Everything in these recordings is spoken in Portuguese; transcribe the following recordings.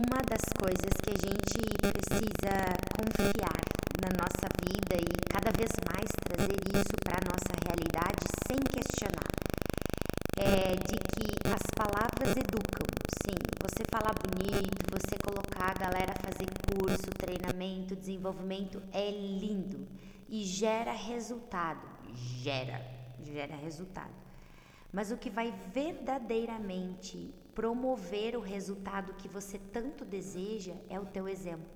uma das coisas que a gente precisa confiar na nossa vida e cada vez mais trazer isso para a nossa realidade sem questionar é de que as palavras educam. Sim, você falar bonito, você colocar a galera a fazer curso, treinamento, desenvolvimento é lindo e gera resultado. Gera, gera resultado. Mas o que vai verdadeiramente promover o resultado que você tanto deseja é o teu exemplo.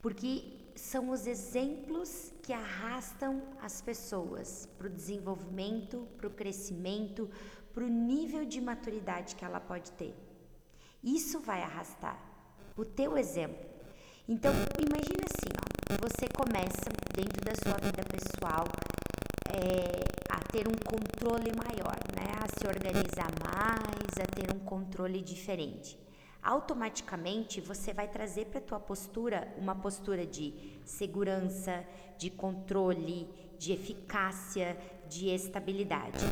Porque são os exemplos que arrastam as pessoas para o desenvolvimento, para o crescimento, para o nível de maturidade que ela pode ter. Isso vai arrastar o teu exemplo. Então, imagina assim, ó, você começa dentro da sua vida pessoal é, a ter um controle maior, né? A se organizar mais, a ter um controle diferente. Automaticamente você vai trazer para tua postura uma postura de segurança, de controle, de eficácia, de estabilidade.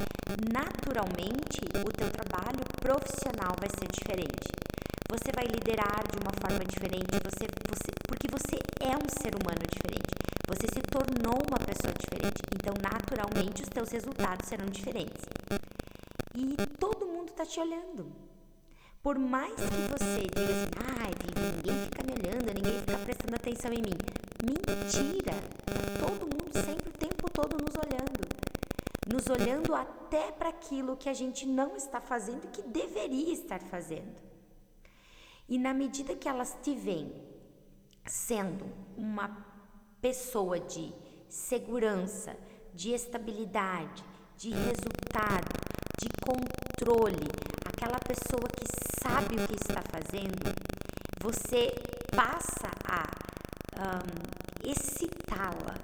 Naturalmente, o teu trabalho profissional vai ser diferente. Você vai liderar de uma forma diferente, você, você, porque você é um ser humano diferente. Você se tornou uma pessoa diferente. Então, naturalmente, os teus resultados serão diferentes. E todo mundo está te olhando. Por mais que você diga assim, ai, ninguém fica me olhando, ninguém fica prestando atenção em mim. Mentira! Todo mundo sempre, o tempo todo, nos olhando. Nos olhando até para aquilo que a gente não está fazendo e que deveria estar fazendo. E na medida que elas te veem sendo uma pessoa de segurança, de estabilidade, de resultado, de controle, aquela pessoa que sabe o que está fazendo, você passa a um, excitá-la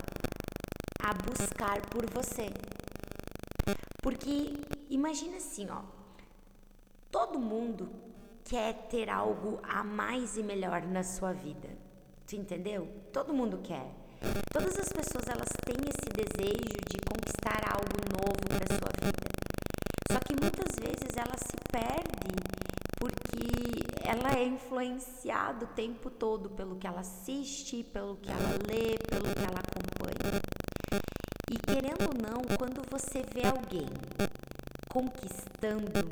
a buscar por você. Porque imagina assim, ó, todo mundo quer ter algo a mais e melhor na sua vida. Tu entendeu? Todo mundo quer. Todas as pessoas elas têm esse desejo de conquistar algo novo para sua vida. Só que muitas vezes ela se perde porque ela é influenciada o tempo todo pelo que ela assiste, pelo que ela lê, pelo que ela acompanha. E querendo ou não, quando você vê alguém conquistando,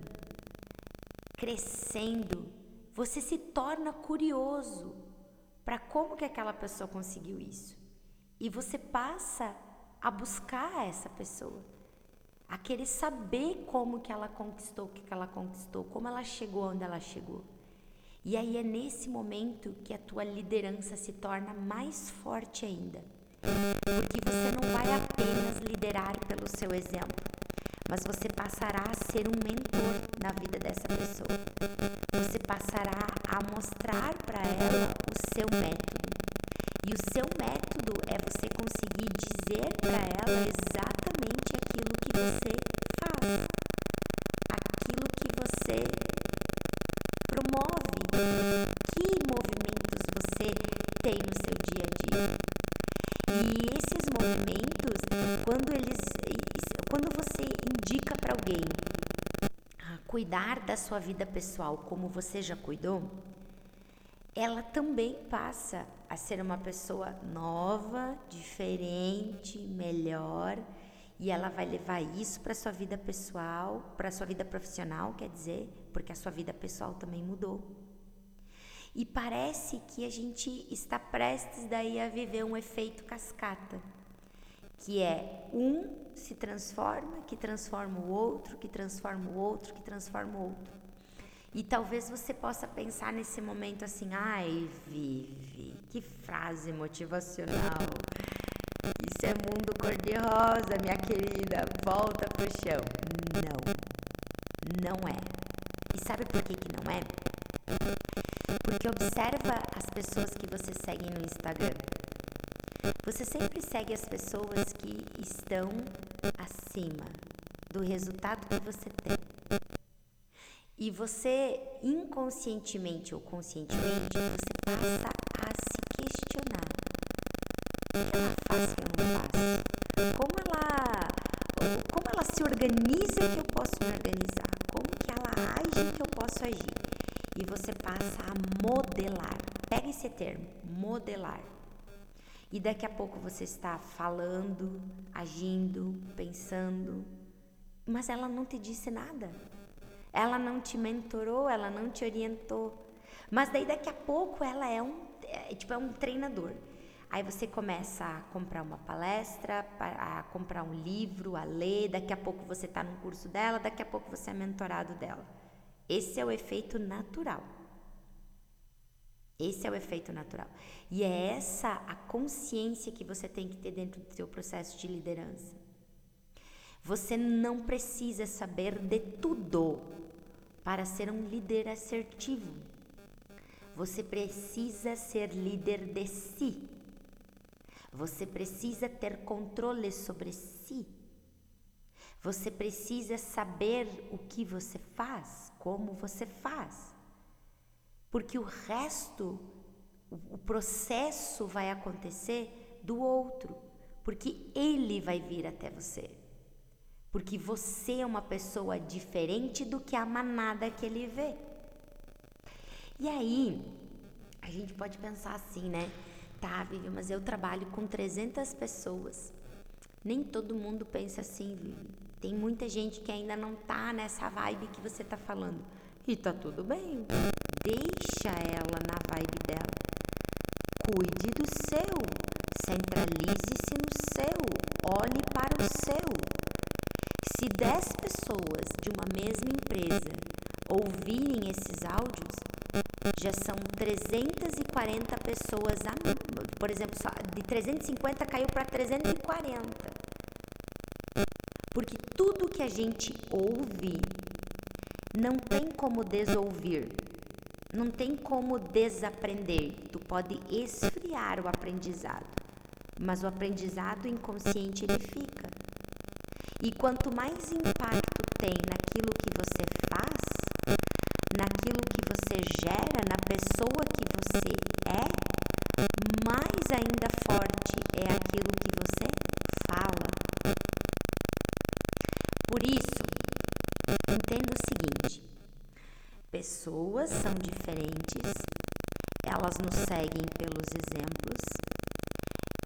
crescendo, você se torna curioso para como que aquela pessoa conseguiu isso. E você passa a buscar essa pessoa, a querer saber como que ela conquistou o que, ela conquistou, como ela chegou onde ela chegou. E aí é nesse momento que a tua liderança se torna mais forte ainda. Porque você não vai apenas liderar pelo seu exemplo, mas você passará a ser um mentor na vida dessa pessoa. Você passará a mostrar para ela o seu método. E o seu método conseguir dizer para ela exatamente aquilo que você faz, aquilo que você promove, que movimentos você tem no seu dia a dia. E esses movimentos, quando eles quando você indica para alguém cuidar da sua vida pessoal como você já cuidou, ela também passa a ser uma pessoa nova, diferente, melhor, e ela vai levar isso para sua vida pessoal, para sua vida profissional, quer dizer, porque a sua vida pessoal também mudou. E parece que a gente está prestes daí a viver um efeito cascata que é um se transforma, que transforma o outro, que transforma o outro, que transforma o outro. E talvez você possa pensar nesse momento assim: ai, Vivi, que frase motivacional. Isso é mundo cor-de-rosa, minha querida. Volta pro chão. Não, não é. E sabe por que, que não é? Porque observa as pessoas que você segue no Instagram. Você sempre segue as pessoas que estão acima do resultado que você tem. E você, inconscientemente ou conscientemente, você passa a se questionar. O que ela faz que não faço? Como ela, como ela se organiza que eu posso me organizar? Como que ela age que eu posso agir? E você passa a modelar. Pega esse termo, modelar. E daqui a pouco você está falando, agindo, pensando, mas ela não te disse nada. Ela não te mentorou, ela não te orientou. Mas daí daqui a pouco ela é um, é, tipo, é um treinador. Aí você começa a comprar uma palestra, a comprar um livro, a ler, daqui a pouco você está num curso dela, daqui a pouco você é mentorado dela. Esse é o efeito natural. Esse é o efeito natural. E é essa a consciência que você tem que ter dentro do seu processo de liderança. Você não precisa saber de tudo para ser um líder assertivo. Você precisa ser líder de si. Você precisa ter controle sobre si. Você precisa saber o que você faz, como você faz. Porque o resto, o processo vai acontecer do outro, porque ele vai vir até você. Porque você é uma pessoa diferente do que a manada que ele vê. E aí, a gente pode pensar assim, né? Tá, Vivi, mas eu trabalho com 300 pessoas. Nem todo mundo pensa assim, Vivi. Tem muita gente que ainda não tá nessa vibe que você tá falando. E tá tudo bem. Deixa ela na vibe dela. Cuide do seu. Centralize-se no seu. Olhe para o seu. Se 10 pessoas de uma mesma empresa ouvirem esses áudios, já são 340 pessoas, a, por exemplo, de 350 caiu para 340. Porque tudo que a gente ouve não tem como desouvir, não tem como desaprender. Tu pode esfriar o aprendizado, mas o aprendizado inconsciente ele fica. E quanto mais impacto tem naquilo que você faz, naquilo que você gera, na pessoa que você é, mais ainda forte é aquilo que você fala. Por isso, entenda o seguinte: pessoas são diferentes, elas nos seguem pelos exemplos,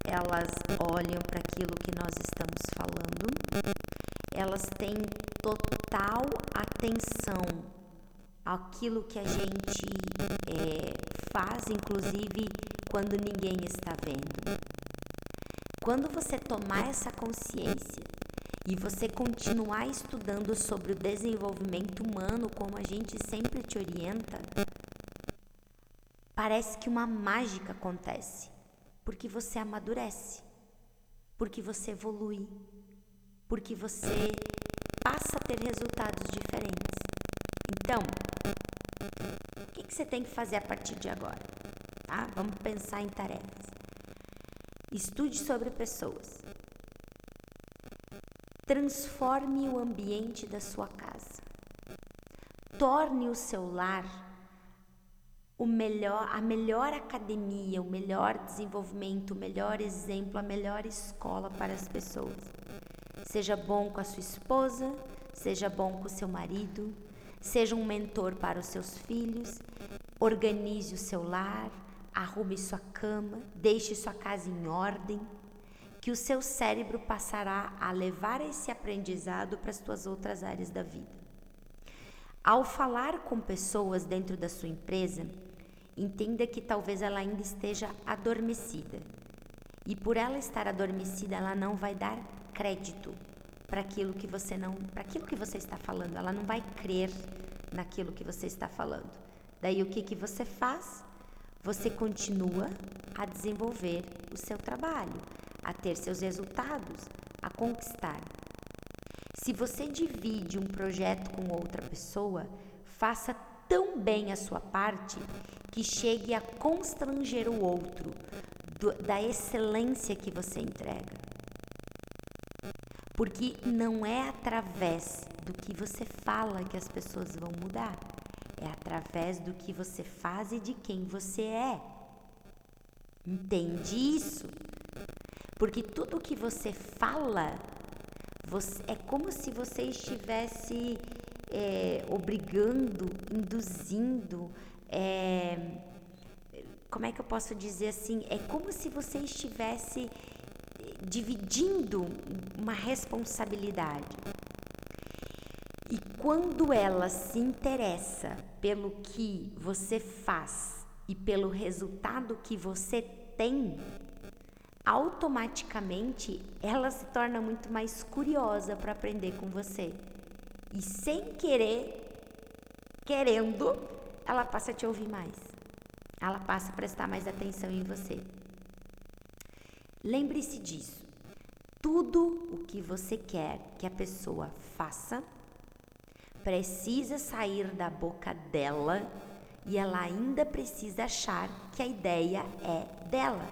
elas olham para aquilo que nós estamos falando, elas têm total atenção aquilo que a gente é, faz, inclusive quando ninguém está vendo. Quando você tomar essa consciência e você continuar estudando sobre o desenvolvimento humano, como a gente sempre te orienta, parece que uma mágica acontece, porque você amadurece, porque você evolui, porque você passa a ter resultados diferentes. Então, o que, que você tem que fazer a partir de agora? Tá? Vamos pensar em tarefas. Estude sobre pessoas. Transforme o ambiente da sua casa. Torne o seu lar o melhor, a melhor academia, o melhor desenvolvimento, o melhor exemplo, a melhor escola para as pessoas. Seja bom com a sua esposa, seja bom com o seu marido, Seja um mentor para os seus filhos, organize o seu lar, arrume sua cama, deixe sua casa em ordem, que o seu cérebro passará a levar esse aprendizado para as suas outras áreas da vida. Ao falar com pessoas dentro da sua empresa, entenda que talvez ela ainda esteja adormecida. E por ela estar adormecida, ela não vai dar crédito para aquilo que você não, para aquilo que você está falando. Ela não vai crer naquilo que você está falando. Daí o que que você faz? Você continua a desenvolver o seu trabalho, a ter seus resultados, a conquistar. Se você divide um projeto com outra pessoa, faça tão bem a sua parte que chegue a constranger o outro do, da excelência que você entrega. Porque não é através do que você fala que as pessoas vão mudar, é através do que você faz e de quem você é. Entende isso? Porque tudo que você fala você, é como se você estivesse é, obrigando, induzindo, é, como é que eu posso dizer assim? É como se você estivesse dividindo uma responsabilidade. E quando ela se interessa pelo que você faz e pelo resultado que você tem, automaticamente ela se torna muito mais curiosa para aprender com você. E sem querer, querendo, ela passa a te ouvir mais. Ela passa a prestar mais atenção em você. Lembre-se disso. Tudo o que você quer que a pessoa faça precisa sair da boca dela e ela ainda precisa achar que a ideia é dela.